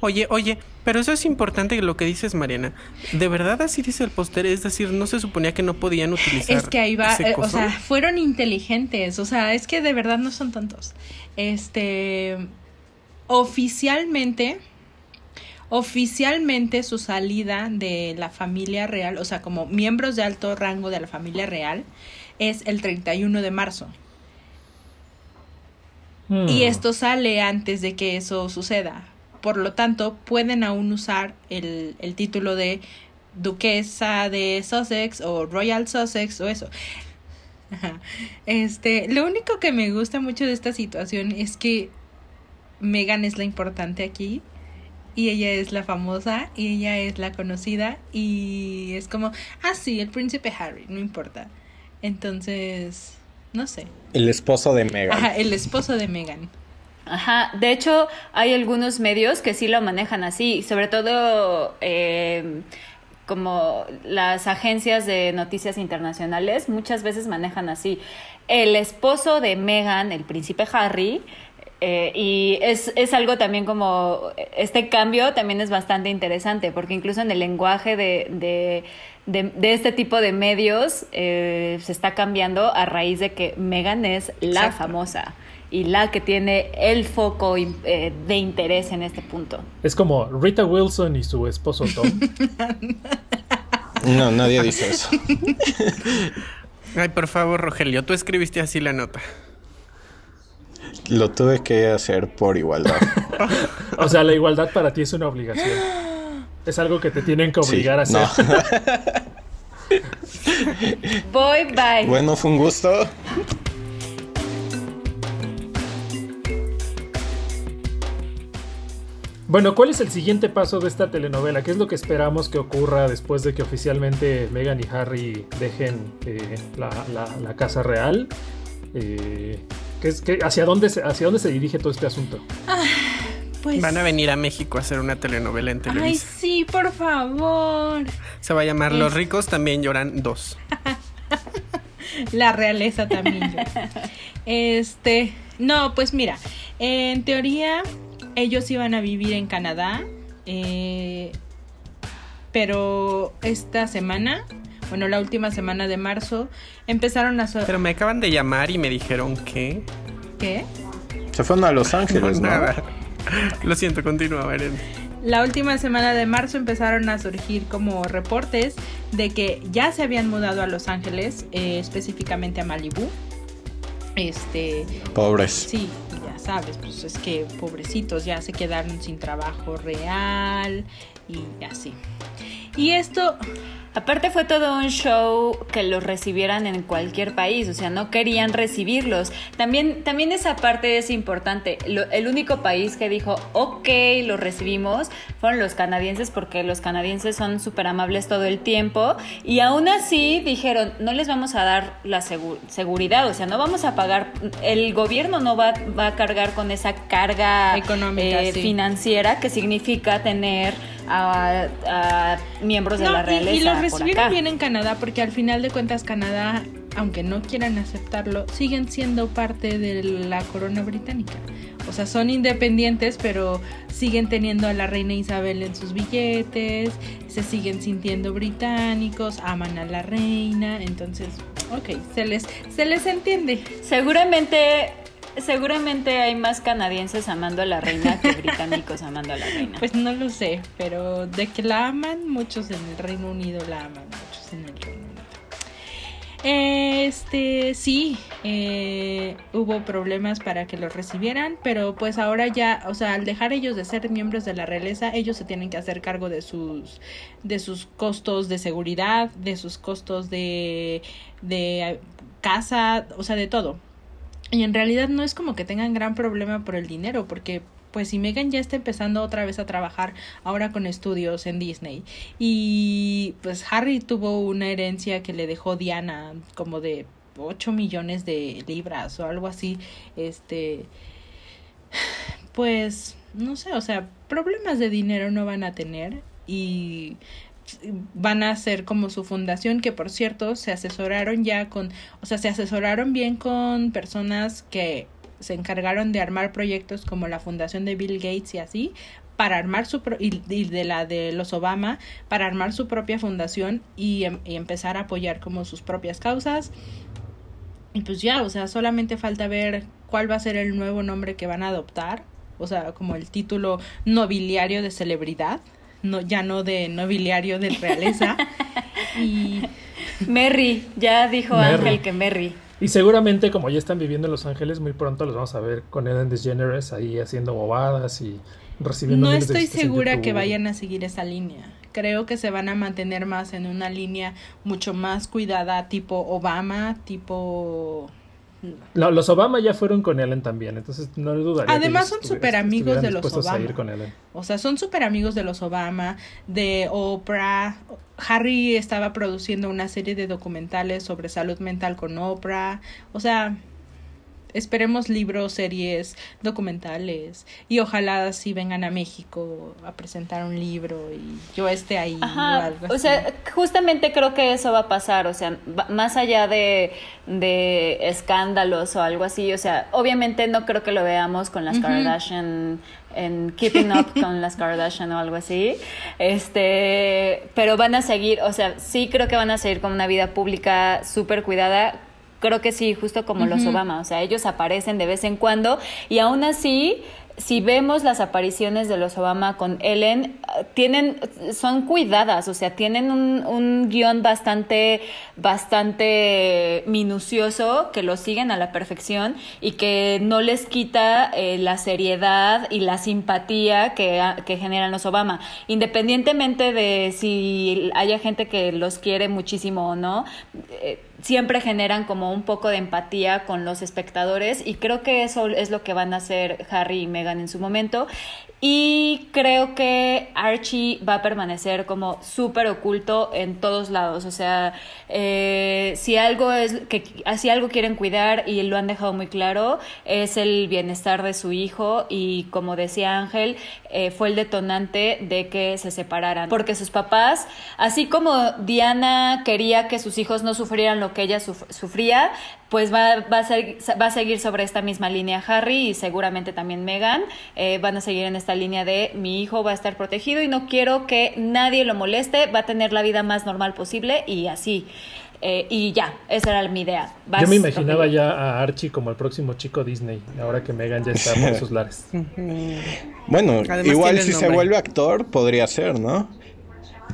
Oye, oye, pero eso es importante lo que dices, Mariana. ¿De verdad así dice el póster? Es decir, ¿no se suponía que no podían utilizar Es que ahí va, ese eh, o sea, fueron inteligentes, o sea, es que de verdad no son tontos. Este, oficialmente, oficialmente su salida de la familia real, o sea, como miembros de alto rango de la familia real, es el 31 de marzo. Hmm. Y esto sale antes de que eso suceda. Por lo tanto, pueden aún usar el, el título de duquesa de Sussex o Royal Sussex o eso. Ajá. Este, lo único que me gusta mucho de esta situación es que Megan es la importante aquí y ella es la famosa y ella es la conocida y es como, ah, sí, el príncipe Harry, no importa. Entonces, no sé. El esposo de Megan. Ajá, el esposo de Megan. Ajá, de hecho hay algunos medios que sí lo manejan así, sobre todo eh, como las agencias de noticias internacionales muchas veces manejan así. El esposo de Meghan, el príncipe Harry, eh, y es, es algo también como, este cambio también es bastante interesante, porque incluso en el lenguaje de, de, de, de este tipo de medios eh, se está cambiando a raíz de que Meghan es la Exacto. famosa y la que tiene el foco eh, de interés en este punto. Es como Rita Wilson y su esposo Tom. No, nadie dice eso. Ay, por favor, Rogelio, tú escribiste así la nota. Lo tuve que hacer por igualdad. O sea, la igualdad para ti es una obligación. Es algo que te tienen que Sí, obligar a hacer. no. Voy, bye. Bueno, fue un gusto. Bueno, ¿cuál es el siguiente paso de esta telenovela? ¿Qué es lo que esperamos que ocurra después de que oficialmente Meghan y Harry dejen eh, la, la- la casa real? Eh, ¿qué es, qué- hacia, dónde se, ¿Hacia dónde se dirige todo este asunto? Pues. Van a venir a México a hacer una telenovela en Ay, Televisa. sí, por favor. Se va a llamar Los ricos también lloran dos. La realeza también. yo. Este, no, pues mira, en teoría ellos iban a vivir en Canadá, eh, pero esta semana, bueno, la última semana de marzo, empezaron a... so- Pero me acaban de llamar y me dijeron que... ¿Qué? Se fueron a Los Ángeles, ¿no? nada. Lo siento, continúa, Beren. La última semana de marzo empezaron a surgir como reportes de que ya se habían mudado a Los Ángeles, eh, específicamente a Malibú. Este, Pobres. Sí, ya sabes, pues es que pobrecitos ya se quedaron sin trabajo real y así. Y esto, Aparte fue todo un show que los recibieran en cualquier país, o sea, no querían recibirlos. También, también esa parte es importante. Lo- el único país que dijo, ok, los recibimos, fueron los canadienses, porque los canadienses son súper amables todo el tiempo. Y aún así dijeron, no les vamos a dar la segu- seguridad, o sea, no vamos a pagar, el gobierno no va, va a cargar con esa carga Económica, eh, sí. financiera que significa tener a, a miembros de la y- realeza. y, los por recibieron bien en Canadá porque al final de cuentas Canadá, aunque no quieran aceptarlo, siguen siendo parte de la corona británica. O sea, son independientes, pero siguen teniendo a la reina Isabel en sus billetes, se siguen sintiendo británicos, aman a la reina, entonces, ok, se les, se les entiende. Seguramente seguramente hay más canadienses amando a la reina que británicos amando a la reina. Pues no lo sé, pero de que la aman, muchos en el Reino Unido la aman, muchos en el Reino Unido. Este, sí, eh, hubo problemas para que los recibieran, pero pues ahora ya, o sea, al dejar ellos de ser miembros de la realeza, ellos se tienen que hacer cargo de sus, de sus costos de seguridad, de sus costos de, de casa, o sea, de todo. Y en realidad no es como que tengan gran problema por el dinero, porque pues si Megan ya está empezando otra vez a trabajar ahora con estudios en Disney y pues Harry tuvo una herencia que le dejó Diana como de 8 millones de libras o algo así, este pues no sé, o sea, problemas de dinero no van a tener y van a ser como su fundación que por cierto se asesoraron ya con, o sea, se asesoraron bien con personas que se encargaron de armar proyectos como la fundación de Bill Gates y así para armar su y, de la de los Obama para armar su propia fundación y, em, y, empezar a apoyar como sus propias causas. Y pues ya o sea solamente falta ver cuál va a ser el nuevo nombre que van a adoptar o sea como el título nobiliario de celebridad no ya no de nobiliario de realeza y Merry ya dijo Ángel que Merry y seguramente, como ya están viviendo en Los Ángeles, muy pronto los vamos a ver con Ellen DeGeneres ahí haciendo bobadas y recibiendo. No estoy segura que vayan a seguir esa línea. Creo que se van a mantener más en una línea mucho más cuidada, tipo Obama, tipo los Obama ya fueron con Ellen también, entonces no dudaría. Además son súper amigos de los Obama. O sea, son súper amigos de los Obama, de Oprah. Harry estaba produciendo una serie de documentales sobre salud mental con Oprah. O sea, esperemos libros, series, documentales y ojalá si vengan a México a presentar un libro y yo esté ahí. o, sea, justamente creo que eso va a pasar, o sea, más allá de, de, escándalos o algo así, o sea, obviamente no creo que lo veamos con las Kardashian en Keeping Up con las Kardashian o algo así. Este, pero van a seguir, o sea, sí creo que van a seguir con una vida pública súper cuidada creo que sí, justo como los Obama, o sea, ellos aparecen de vez en cuando y aún así si vemos las apariciones de los Obama con Ellen, tienen, son cuidadas, o sea, tienen un, un guion bastante, bastante minucioso que lo siguen a la perfección y que no les quita eh, la seriedad y la simpatía que, que generan los Obama. Independientemente de si haya gente que los quiere muchísimo o no, eh, siempre generan como un poco de empatía con los espectadores y creo que eso es lo que van a hacer Harry y Meghan en su momento y creo que Archie va a permanecer como súper oculto en todos lados. O sea, eh, si algo es que si algo quieren cuidar y lo han dejado muy claro, es el bienestar de su hijo. Y como decía Ángel, eh, fue el detonante de que se separaran. Porque sus papás, así como Diana quería que sus hijos no sufrieran lo que ella sufría, pues va, va, a ser, va a seguir sobre esta misma línea Harry y seguramente también Meghan. Eh, van a seguir en esta línea de mi hijo va a estar protegido y no quiero que nadie lo moleste, va a tener la vida más normal posible y así. Eh, y ya, esa era mi idea. Yo me imaginaba ya a Archie como el próximo chico Disney, ahora que Megan ya está por sus lares. bueno, igual si se vuelve actor, podría ser, ¿no?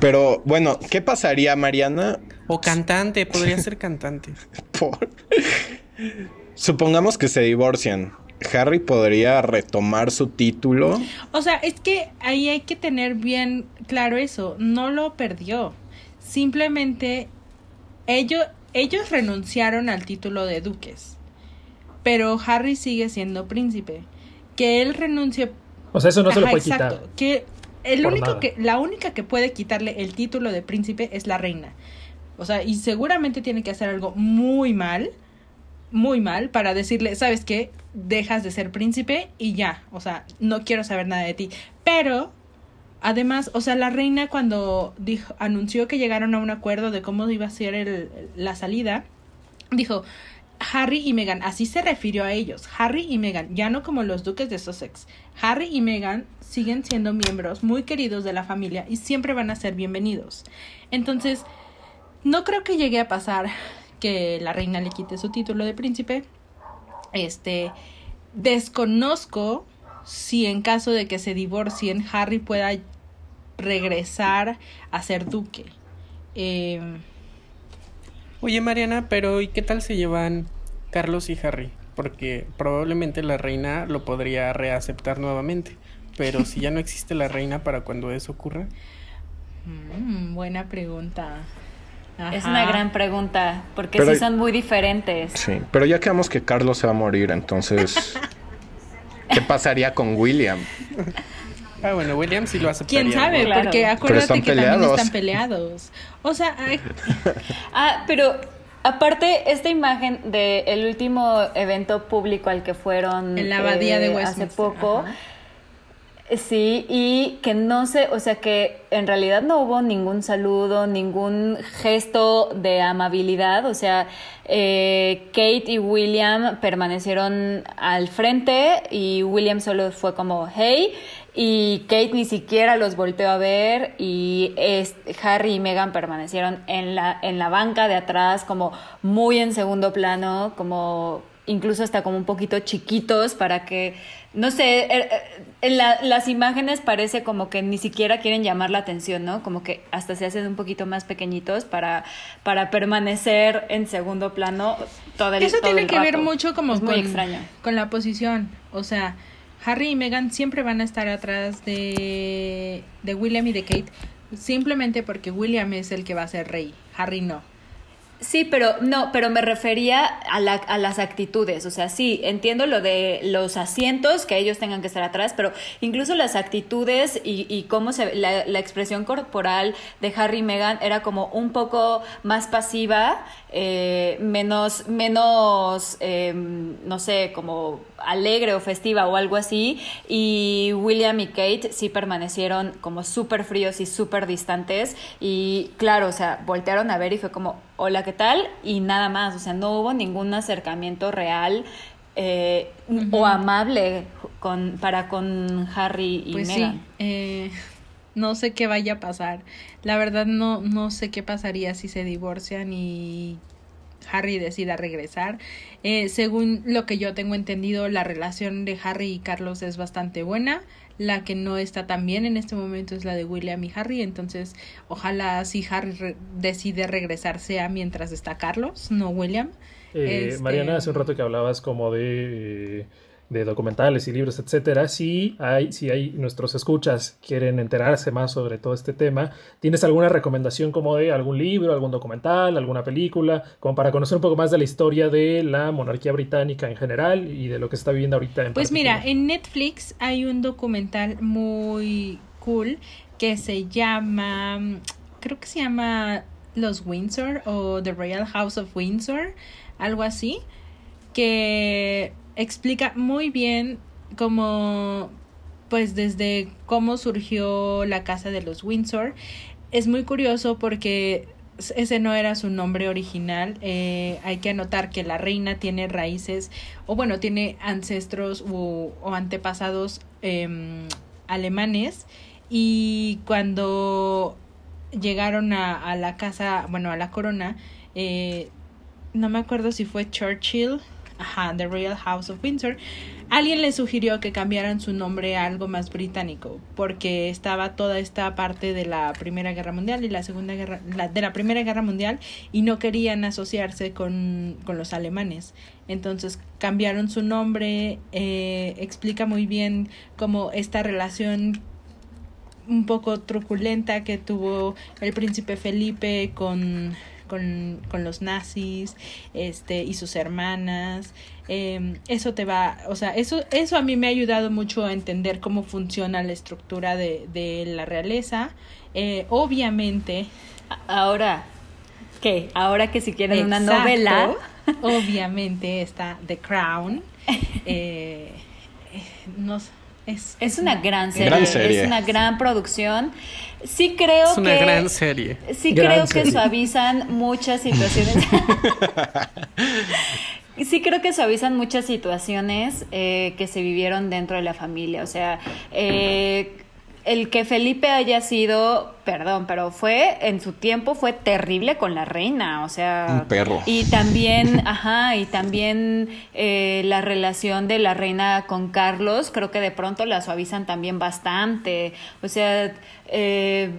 Pero bueno, ¿qué pasaría, Mariana? O cantante, podría ser cantante. Supongamos que se divorcian. Harry podría retomar su título. O sea, es que ahí hay que tener bien claro eso. No lo perdió. Simplemente ellos, ellos renunciaron al título de duques. Pero Harry sigue siendo príncipe. Que él renuncie. O sea, eso no se lo puede quitar. Que el único que, la única que puede quitarle el título de príncipe es la reina. O sea, y seguramente tiene que hacer algo muy mal, muy mal, para decirle, ¿sabes qué? Dejas de ser príncipe y ya. O sea, no quiero saber nada de ti. Pero, además, o sea, la reina cuando dijo, anunció que llegaron a un acuerdo de cómo iba a ser el, la salida, dijo, Harry y Meghan, así se refirió a ellos, Harry y Meghan, ya no como los duques de Sussex. Harry y Meghan siguen siendo miembros muy queridos de la familia y siempre van a ser bienvenidos. Entonces, no creo que llegue a pasar que la reina le quite su título de príncipe. Este, desconozco si en caso de que se divorcien, Harry pueda regresar a ser duque. Eh, Oye, Mariana, pero ¿y qué tal se llevan Carlos y Harry? Porque probablemente la reina lo podría reaceptar nuevamente. Pero si ya no existe la reina para cuando eso ocurra. mm, buena pregunta. Es Ajá. una gran pregunta, porque Pero- sí son muy diferentes. Sí, pero ya quedamos que Carlos se va a morir, entonces... ¿Qué pasaría con William? Ah, bueno, William sí lo aceptaría. ¿Quién sabe? Claro. Porque Pero acuérdate que también peleados. están peleados. O sea, ay, Ah, pero aparte, esta imagen del último evento público al que fueron En la abadía de hace Westminster, poco. ajá. Sí, y que no sé, o sea que en realidad no hubo ningún saludo, ningún gesto de amabilidad, o sea, eh, Kate y William permanecieron al frente y William solo fue como hey y Kate ni siquiera los volteó a ver y es- Harry y Meghan permanecieron en la, en la banca de atrás como muy en segundo plano, como incluso hasta como un poquito chiquitos para que, no sé, er- er- en la- las imágenes parece como que ni siquiera quieren llamar la atención, ¿no? Como que hasta se hacen un poquito más pequeñitos para, para permanecer en segundo plano todo el eso todo tiene el que ver mucho como Es muy con, extraño. con la posición. O sea, Harry y Meghan siempre van a estar atrás de, de William y de Kate. Simplemente porque William es el que va a ser rey. Harry no. Sí, pero no, pero me refería a, la- a las actitudes. O sea, sí, entiendo lo de los asientos, que ellos tengan que estar atrás, pero incluso las actitudes y, y cómo se la, la expresión corporal de Harry y Meghan era como un poco más pasiva, eh, menos, menos, eh, no sé, como alegre o festiva o algo así. Y William y Kate sí permanecieron como súper fríos y súper distantes. Y claro, o sea, voltearon a ver y fue como, hola, ¿qué tal? Y nada más, o sea, no hubo ningún acercamiento real eh, o amable con, para con Harry y Pues Meghan. sí. eh, no sé qué vaya a pasar. La verdad no, no sé qué pasaría si se divorcian y Harry decida regresar. Eh, según lo que yo tengo entendido, la relación de Harry y Carlos es bastante buena. La que no está tan bien en este momento es la de William y Harry. Entonces, ojalá si Harry re- decide regresar sea mientras está Carlos, no William. Eh, Este- Mariana, hace un rato que hablabas como de, eh, de documentales y libros, etcétera. Si hay, si hay nuestros escuchas quieren enterarse más sobre todo este tema, ¿tienes alguna recomendación como de algún libro, algún documental, alguna película, como para conocer un poco más de la historia de la monarquía británica en general y de lo que se está viviendo ahorita en Pues mira, en Netflix hay un documental muy cool que se llama, creo que se llama Los Windsor o The Royal House of Windsor, algo así, que explica muy bien cómo, pues desde cómo surgió la casa de los Windsor. Es muy curioso porque ese no era su nombre original. Eh, hay que anotar que la reina tiene raíces, o bueno, tiene ancestros o, o antepasados em, alemanes. Y cuando llegaron a, a la casa, bueno, a la corona, eh, no me acuerdo si fue Churchill, ajá, The Royal House of Windsor, alguien le sugirió que cambiaran su nombre a algo más británico, porque estaba toda esta parte de la Primera Guerra Mundial y la Segunda Guerra, la, de la Primera Guerra Mundial, y no querían asociarse con, con los alemanes. Entonces cambiaron su nombre, eh, explica muy bien cómo esta relación un poco truculenta que tuvo el príncipe Felipe con, con, con los nazis este y sus hermanas eh, eso te va o sea eso eso a mí me ha ayudado mucho a entender cómo funciona la estructura de, de la realeza Eh, obviamente Ahora, ¿qué? Ahora que si quieren una novela. obviamente está The Crown eh, eh, no sé, es, Es una gran serie, Gran serie. es una gran producción. Sí creo Es una que gran serie. sí Gran creo que suavizan muchas situaciones. sí creo que suavizan muchas situaciones eh, que se vivieron dentro de la familia. O sea, eh, el que Felipe haya sido, perdón, pero fue, en su tiempo fue terrible con la reina, o sea... Un perro. Y también, ajá, y también eh, la relación de la reina con Carlos, creo que de pronto la suavizan también bastante, o sea... Eh,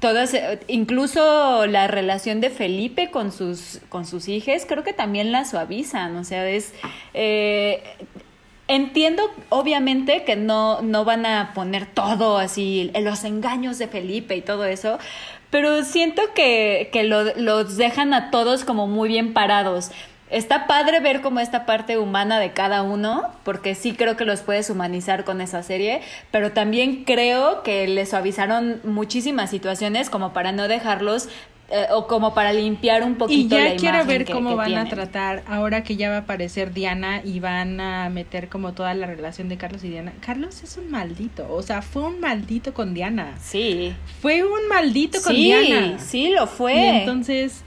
todas, incluso la relación de Felipe con sus, con sus hijas, creo que también la suavizan, o sea, es, eh, Entiendo, obviamente, que no, no van a poner todo así, los engaños de Felipe y todo eso, pero siento que, que lo, los dejan a todos como muy bien parados. Está padre ver como esta parte humana de cada uno, porque sí creo que los puedes humanizar con esa serie, pero también creo que les suavizaron muchísimas situaciones como para no dejarlos eh, o como para limpiar un poquito y ya quiero ver cómo van a tratar ahora que ya va a aparecer Diana y van a meter como toda la relación de Carlos y Diana. Carlos es un maldito, o sea, fue un maldito con Diana. Sí. Fue un maldito con Diana. Sí, sí lo fue. Y entonces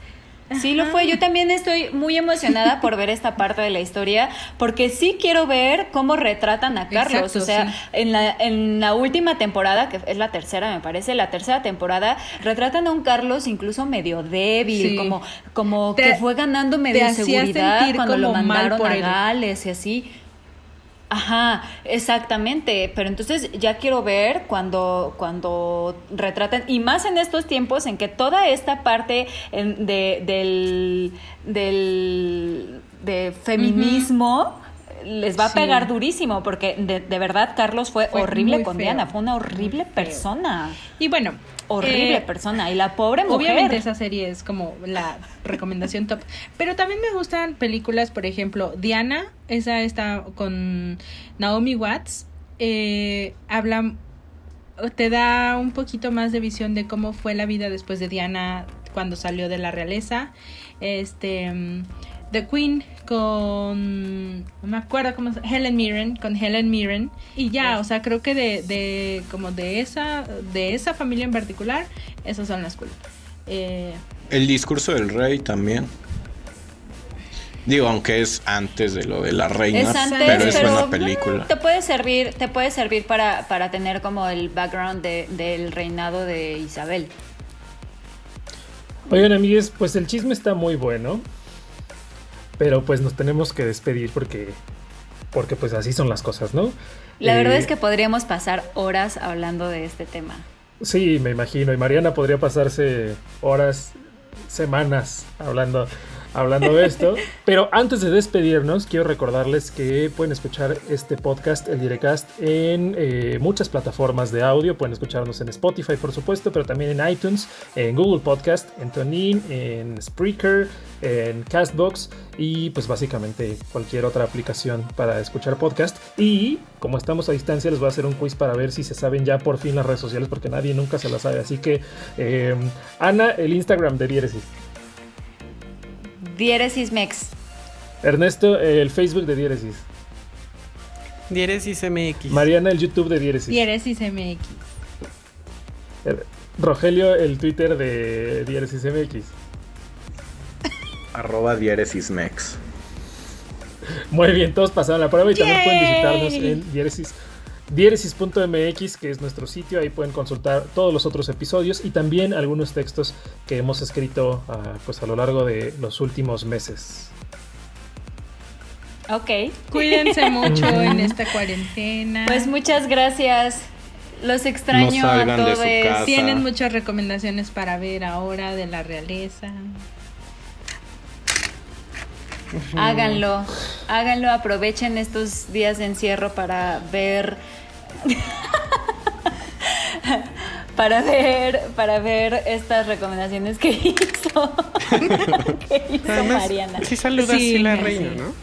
Sí lo fue. Yo también estoy muy emocionada por ver esta parte de la historia, porque sí quiero ver cómo retratan a Carlos. o sea, en, la, en la última temporada, que es la tercera, me parece, la tercera temporada, retratan a un Carlos incluso medio débil, como, como que fue ganando medio seguridad cuando lo mandaron a Gales y así. Ajá, exactamente. Pero entonces ya quiero ver cuando, cuando retratan, y más en estos tiempos en que toda esta parte de, del, del de feminismo les va a pegar durísimo, porque de, de verdad Carlos fue, horrible con Diana, fue una horrible persona. Y bueno, horrible eh, persona y la pobre mujer. Obviamente esa serie es como la recomendación top, pero también me gustan películas, por ejemplo, Diana, esa está con Naomi Watts, eh, habla te da un poquito más de visión de cómo fue la vida después de Diana cuando salió de la realeza. Este The Queen con no me acuerdo cómo Helen Mirren con Helen Mirren y ya o sea creo que de, de como de esa de esa familia en particular esas son las culpas eh, el discurso del rey también Digo, aunque es antes de lo de la reina, pero es una película. Te puede servir, te puede servir para, para tener como el background de, del reinado de Isabel. Oigan, amigues, pues el chisme está muy bueno. Pero pues nos tenemos que despedir porque, porque pues así son las cosas, ¿no? La verdad es eh, que podríamos pasar horas hablando de este tema. Sí, me imagino. Y Mariana podría pasarse horas, semanas hablando hablando de esto. Pero antes de despedirnos, quiero recordarles que pueden escuchar este podcast, el Direcast, en eh, muchas plataformas de audio. Pueden escucharnos en Spotify, por supuesto, pero también en iTunes, en Google Podcast, en TuneIn, en Spreaker, en Castbox y pues básicamente cualquier otra aplicación para escuchar podcast. Y como estamos a distancia, les voy a hacer un quiz para ver si se saben ya por fin las redes sociales, porque nadie nunca se las sabe. Así que, eh, Ana, el Instagram de Diéresis. Diéresis Mex. Ernesto, el Facebook de Diéresis. Diéresis MX. Mariana, el YouTube de Diéresis. Diéresis MX. Rogelio, el Twitter de Diéresis MX. Arroba Diéresis Mex. Muy bien, todos pasaron la prueba y también pueden visitarnos en Diéresis Diéresis.mx, que es nuestro sitio, ahí pueden consultar todos los otros episodios y también algunos textos que hemos escrito ah, pues a lo largo de los últimos meses. Ok. Cuídense mucho en esta cuarentena. Pues muchas gracias. Los extraño a todos. Tienen muchas recomendaciones para ver ahora de la realeza. Háganlo, háganlo, aprovechen estos días de encierro para ver para ver para ver estas recomendaciones que hizo, que hizo Mariana. Sí saluda sí, la reina, ¿no?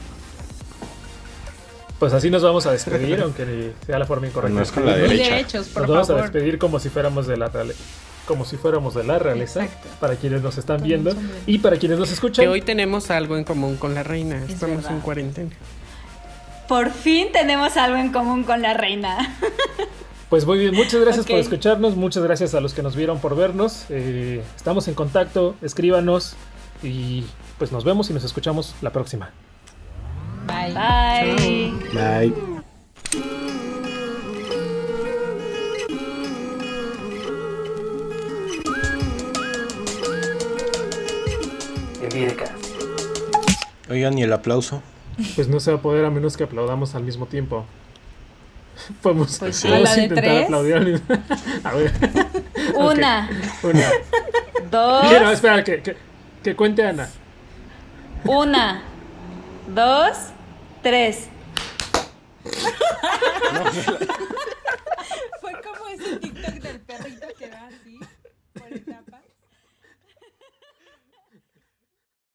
Pues así nos vamos a despedir, aunque sea la forma incorrecta. No es con la derecha. nos vamos a despedir como si fuéramos de la realeza como si fuéramos de la realeza, para quienes nos están viendo y para quienes nos escuchan. Que hoy tenemos algo en común con la reina, estamos en cuarentena. Por fin tenemos algo en común con la reina. Pues muy bien, muchas gracias por escucharnos, muchas gracias a los que nos vieron por vernos. Eh, estamos en contacto, escríbanos y pues nos vemos y nos escuchamos la próxima. Bye. Bye. Bye. Oigan, ¿y el aplauso? Pues no se va a poder a menos que aplaudamos al mismo tiempo. Podemos, Pues sí. podemos ¿A la de intentar tres? aplaudir al mismo A ver. Una, Ok, Una. dos, Quiero, espera, que, que, que cuente Ana. una, dos, tres. Fue como ese TikTok del perrito